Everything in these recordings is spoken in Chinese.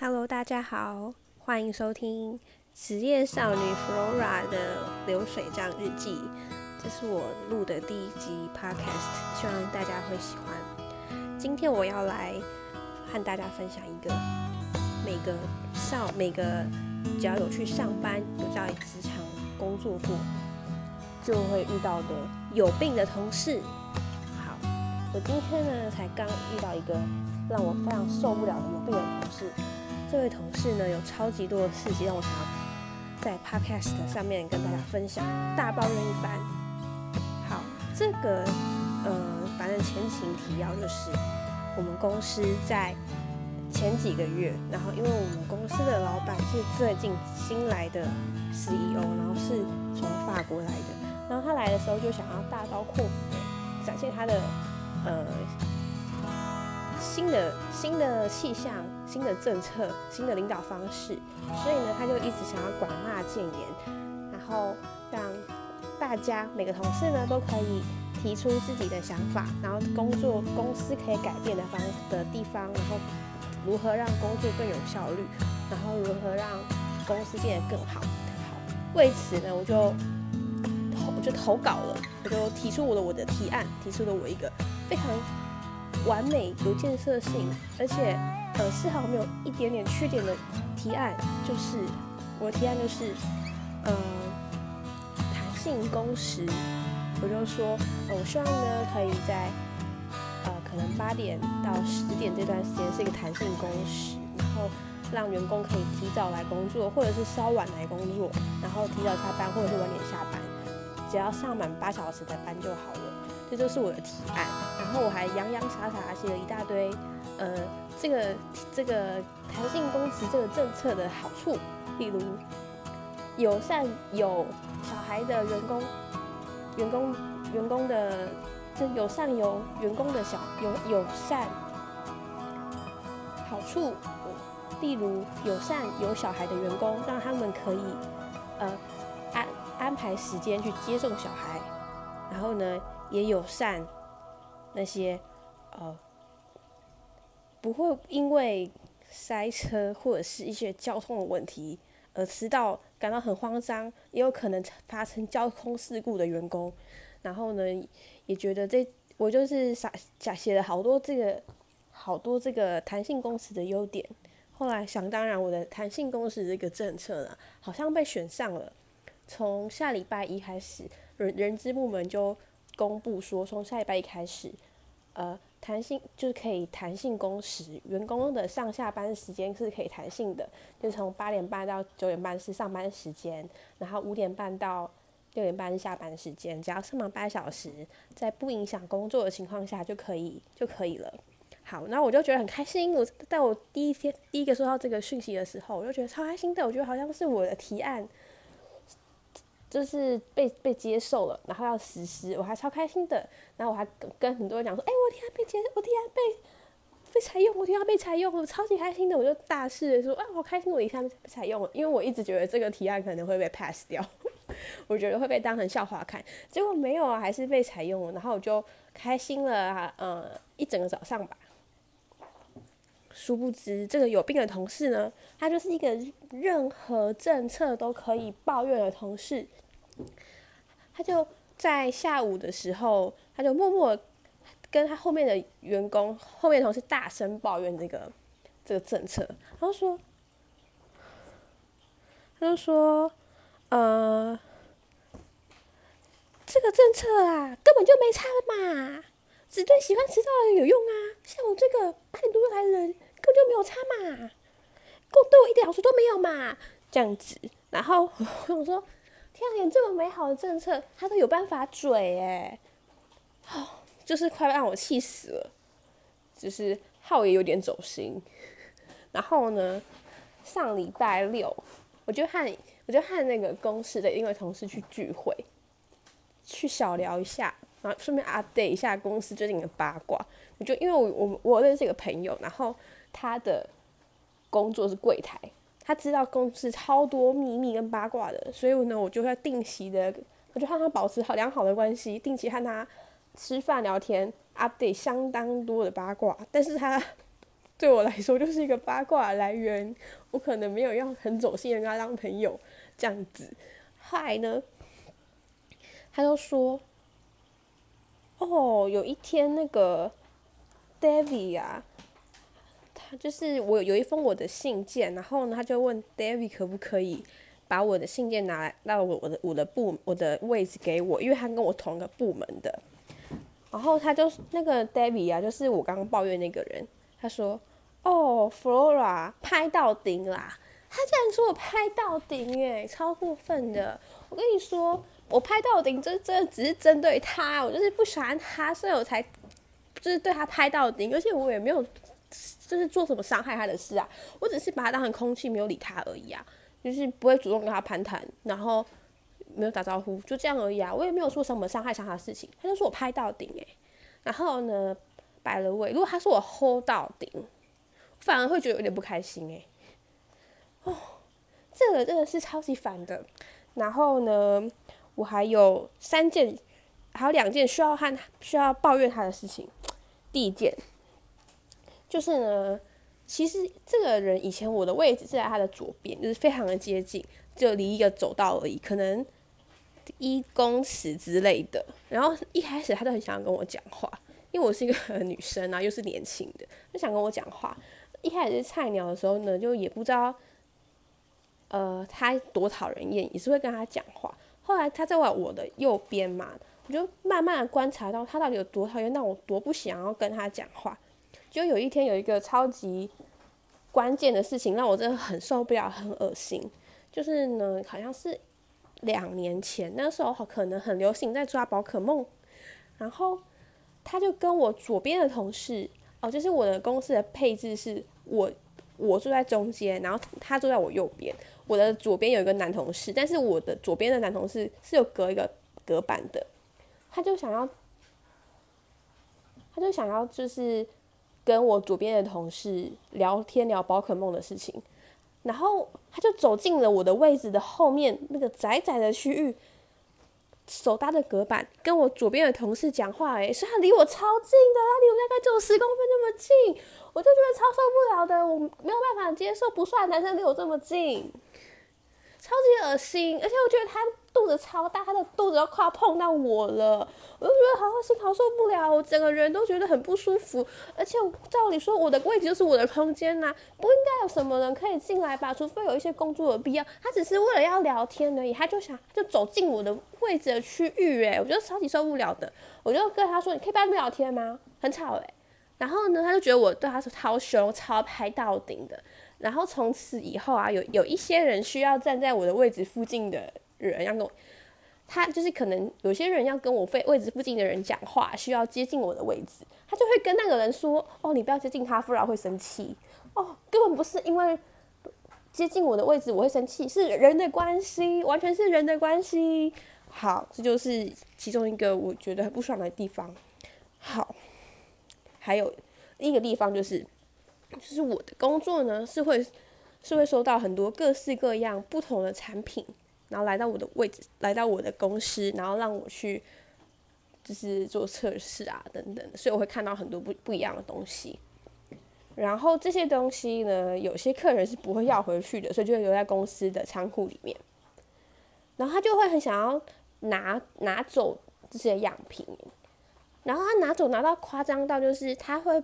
Hello，大家好，欢迎收听职业少女 Flora 的流水账日记。这是我录的第一集 Podcast，希望大家会喜欢。今天我要来和大家分享一个每个少每个只要有去上班、有在职场工作过，就会遇到的有病的同事。好，我今天呢才刚遇到一个让我非常受不了的有病的同事。这位同事呢，有超级多的事情让我想要在 Podcast 上面跟大家分享，大抱怨一番。好，这个呃，反正前情提要就是，我们公司在前几个月，然后因为我们公司的老板是最近新来的 CEO，然后是从法国来的，然后他来的时候就想要大刀阔斧的展现他的呃。新的新的气象、新的政策、新的领导方式，所以呢，他就一直想要广纳谏言，然后让大家每个同事呢都可以提出自己的想法，然后工作公司可以改变的方的地方，然后如何让工作更有效率，然后如何让公司变得更好。好，为此呢，我就投我就投稿了，我就提出我的我的提案，提出了我一个非常。完美、有建设性，而且呃丝毫没有一点点缺点的提案，就是我的提案就是，呃，弹性工时。我就说，呃，我希望呢可以在呃可能八点到十点这段时间是一个弹性工时，然后让员工可以提早来工作，或者是稍晚来工作，然后提早下班或者是晚点下班，只要上满八小时的班就好了。这就是我的提案，然后我还洋洋洒洒写了一大堆，呃，这个这个弹性工时这个政策的好处，例如友善有小孩的员工，员工员工的这友善有员工的小有友善好处，例如友善有小孩的员工，让他们可以呃安安排时间去接送小孩，然后呢。也友善那些呃不会因为塞车或者是一些交通的问题而迟到感到很慌张，也有可能发生交通事故的员工。然后呢，也觉得这我就是傻假写了好多这个好多这个弹性工时的优点。后来想当然，我的弹性工时这个政策呢，好像被选上了。从下礼拜一开始，人人资部门就。公布说，从下礼拜一开始，呃，弹性就是可以弹性工时，员工的上下班时间是可以弹性的，就从八点半到九点半是上班时间，然后五点半到六点半是下班时间，只要上满八小时，在不影响工作的情况下就可以就可以了。好，那我就觉得很开心。我在我第一天第一个收到这个讯息的时候，我就觉得超开心的。我觉得好像是我的提案。就是被被接受了，然后要实施，我还超开心的。然后我还跟很多人讲说：“哎，我提案被接，我提案被被采用，我提案被采用，我超级开心的。”我就大肆的说：“啊，好开心，我提案被采用了。”因为我一直觉得这个提案可能会被 pass 掉，我觉得会被当成笑话看。结果没有啊，还是被采用了。然后我就开心了啊，呃，一整个早上吧。殊不知，这个有病的同事呢，他就是一个任何政策都可以抱怨的同事。他就在下午的时候，他就默默跟他后面的员工、后面同事大声抱怨这个这个政策。然后说，他就说，呃，这个政策啊，根本就没差了嘛，只对喜欢迟到的人有用啊。像我这个八点多来的人。根本就没有差嘛，够对我一点好处都没有嘛，这样子。然后 我想说，天啊，连这么美好的政策，他都有办法嘴哎，哦，就是快让我气死了。就是浩也有点走心。然后呢，上礼拜六，我就和我就和那个公司的一位同事去聚会，去小聊一下，然后顺便 update 一下公司最近的八卦。我就因为我我我认识一个朋友，然后。他的工作是柜台，他知道公司超多秘密跟八卦的，所以呢，我就要定期的，我就和他保持好良好的关系，定期和他吃饭聊天，update 相当多的八卦。但是他对我来说就是一个八卦来源，我可能没有要很走心的跟他当朋友这样子。后来呢，他就说：“哦，有一天那个 David 啊，他就是我有一封我的信件，然后呢，他就问 David 可不可以把我的信件拿来到我我的我的部我的位置给我，因为他跟我同一个部门的。然后他就那个 David 啊，就是我刚刚抱怨那个人，他说。”哦，Flora 拍到顶啦！他竟然说我拍到顶，哎，超过分的！我跟你说，我拍到顶，这这只是针对他，我就是不喜欢他，所以我才就是对他拍到顶，而且我也没有就是做什么伤害他的事啊，我只是把他当成空气，没有理他而已啊，就是不会主动跟他攀谈，然后没有打招呼，就这样而已啊，我也没有说什么伤害伤他的事情，他就说我拍到顶，哎，然后呢，摆了位，如果他说我 hold 到顶。反而会觉得有点不开心哎，哦，这个真的是超级烦的。然后呢，我还有三件，还有两件需要和需要抱怨他的事情。第一件就是呢，其实这个人以前我的位置是在他的左边，就是非常的接近，就离一个走道而已，可能一公尺之类的。然后一开始他都很想要跟我讲话，因为我是一个女生啊，又是年轻的，就想跟我讲话。一开始是菜鸟的时候呢，就也不知道，呃，他多讨人厌，也是会跟他讲话。后来他在我的右边嘛，我就慢慢的观察到他到底有多讨厌，那我多不想要跟他讲话。就有一天有一个超级关键的事情，让我真的很受不了，很恶心。就是呢，好像是两年前，那时候可能很流行在抓宝可梦，然后他就跟我左边的同事。哦，就是我的公司的配置是我我坐在中间，然后他坐在我右边。我的左边有一个男同事，但是我的左边的男同事是有隔一个隔板的。他就想要，他就想要就是跟我左边的同事聊天聊宝可梦的事情，然后他就走进了我的位置的后面那个窄窄的区域。手搭着隔板跟我左边的同事讲话，诶，是他离我超近的，他离我大概只有十公分那么近，我就觉得超受不了的，我没有办法接受不帅男生离我这么近。超级恶心，而且我觉得他肚子超大，他的肚子要快要碰到我了，我就觉得好恶心，好受不了，我整个人都觉得很不舒服。而且照理说，我的位置就是我的空间呐，不应该有什么人可以进来吧？除非有一些工作的必要。他只是为了要聊天而已，他就想就走进我的位置的区域，诶，我觉得超级受不了的。我就跟他说：“你可以不要聊天吗？很吵诶。然后呢，他就觉得我对他是超凶、超拍到顶的。然后从此以后啊，有有一些人需要站在我的位置附近的人要跟我，他就是可能有些人要跟我位位置附近的人讲话，需要接近我的位置，他就会跟那个人说：“哦，你不要接近他，不然会生气。”哦，根本不是因为接近我的位置我会生气，是人的关系，完全是人的关系。好，这就是其中一个我觉得很不爽的地方。好，还有一个地方就是。就是我的工作呢，是会是会收到很多各式各样不同的产品，然后来到我的位置，来到我的公司，然后让我去就是做测试啊等等，所以我会看到很多不不一样的东西。然后这些东西呢，有些客人是不会要回去的，所以就会留在公司的仓库里面。然后他就会很想要拿拿走这些样品，然后他拿走拿到夸张到就是他会。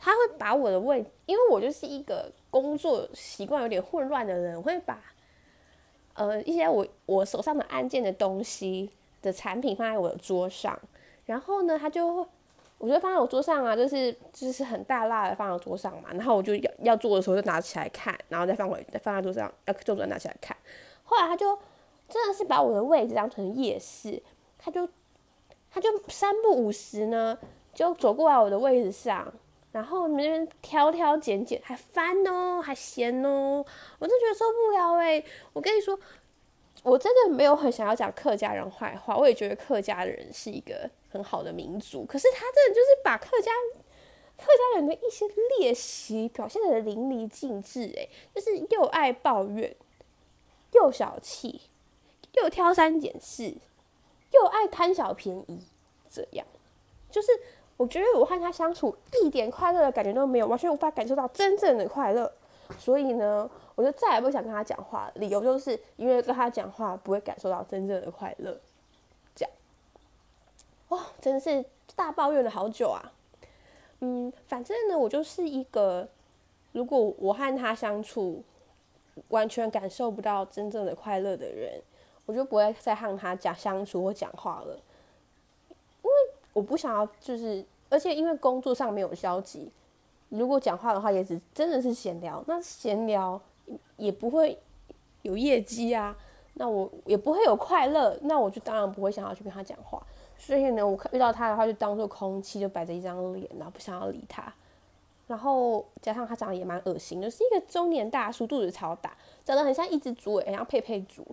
他会把我的位，因为我就是一个工作习惯有点混乱的人，会把呃一些我我手上的案件的东西的产品放在我的桌上，然后呢，他就我就放在我桌上啊，就是就是很大辣的放在桌上嘛，然后我就要要做的时候就拿起来看，然后再放回再放在桌上，要做的拿起来看。后来他就真的是把我的位置当成夜市，他就他就三不五时呢就走过来我的位置上。然后那边挑挑拣拣，还翻哦，还嫌哦，我真觉得受不了哎！我跟你说，我真的没有很想要讲客家人坏话，我也觉得客家人是一个很好的民族。可是他真的就是把客家客家人的一些劣习表现的淋漓尽致哎，就是又爱抱怨，又小气，又挑三拣四，又爱贪小便宜，这样就是。我觉得我和他相处一点快乐的感觉都没有，完全无法感受到真正的快乐。所以呢，我就再也不想跟他讲话。理由就是因为跟他讲话不会感受到真正的快乐。这样，哦，真的是大抱怨了好久啊。嗯，反正呢，我就是一个，如果我和他相处完全感受不到真正的快乐的人，我就不会再和他讲相处或讲话了。我不想要，就是，而且因为工作上没有交集，如果讲话的话，也只真的是闲聊。那闲聊也不会有业绩啊，那我也不会有快乐，那我就当然不会想要去跟他讲话。所以呢，我遇到他的话，就当做空气，就摆着一张脸，然后不想要理他。然后加上他长得也蛮恶心，就是一个中年大叔，肚子超大，长得很像一只猪，诶，像佩佩猪。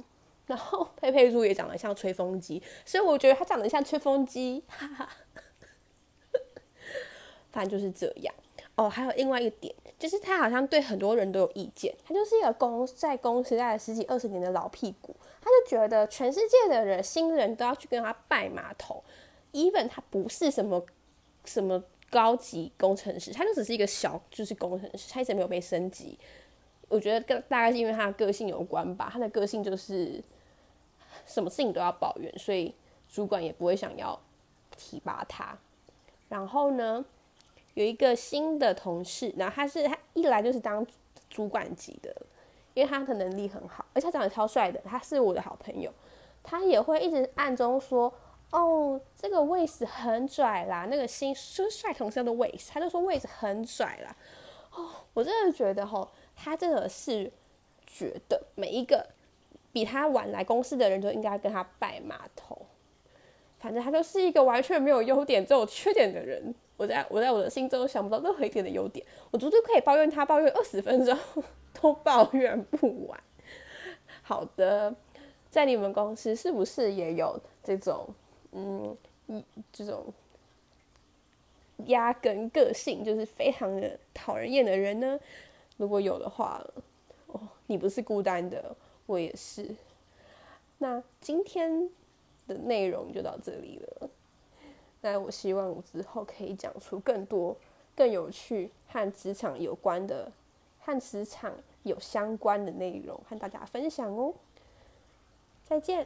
然后佩佩猪也长得像吹风机，所以我觉得他长得像吹风机，哈哈。反正就是这样。哦，还有另外一个点，就是他好像对很多人都有意见。他就是一个公在公司待了十几二十年的老屁股。他就觉得全世界的人新人都要去跟他拜码头，even 他不是什么什么高级工程师，他就只是一个小就是工程师，他一直没有被升级。我觉得跟大概是因为他的个性有关吧，他的个性就是什么事情都要抱怨，所以主管也不会想要提拔他。然后呢，有一个新的同事，然后他是他一来就是当主管级的。因为他的能力很好，而且他长得超帅的，他是我的好朋友。他也会一直暗中说：“哦，这个位置很拽啦，那个新帅同事的位置，他就说位置很拽啦。”哦，我真的觉得吼，他真的是觉得每一个比他晚来公司的人都应该跟他拜码头。反正他就是一个完全没有优点只有缺点的人。我在我在我的心中想不到任何一点的优点，我足足可以抱怨他抱怨二十分钟。都抱怨不完。好的，在你们公司是不是也有这种嗯一，这种压根个性就是非常的讨人厌的人呢？如果有的话，哦，你不是孤单的，我也是。那今天的内容就到这里了。那我希望我之后可以讲出更多更有趣和职场有关的。和职场有相关的内容和大家分享哦，再见。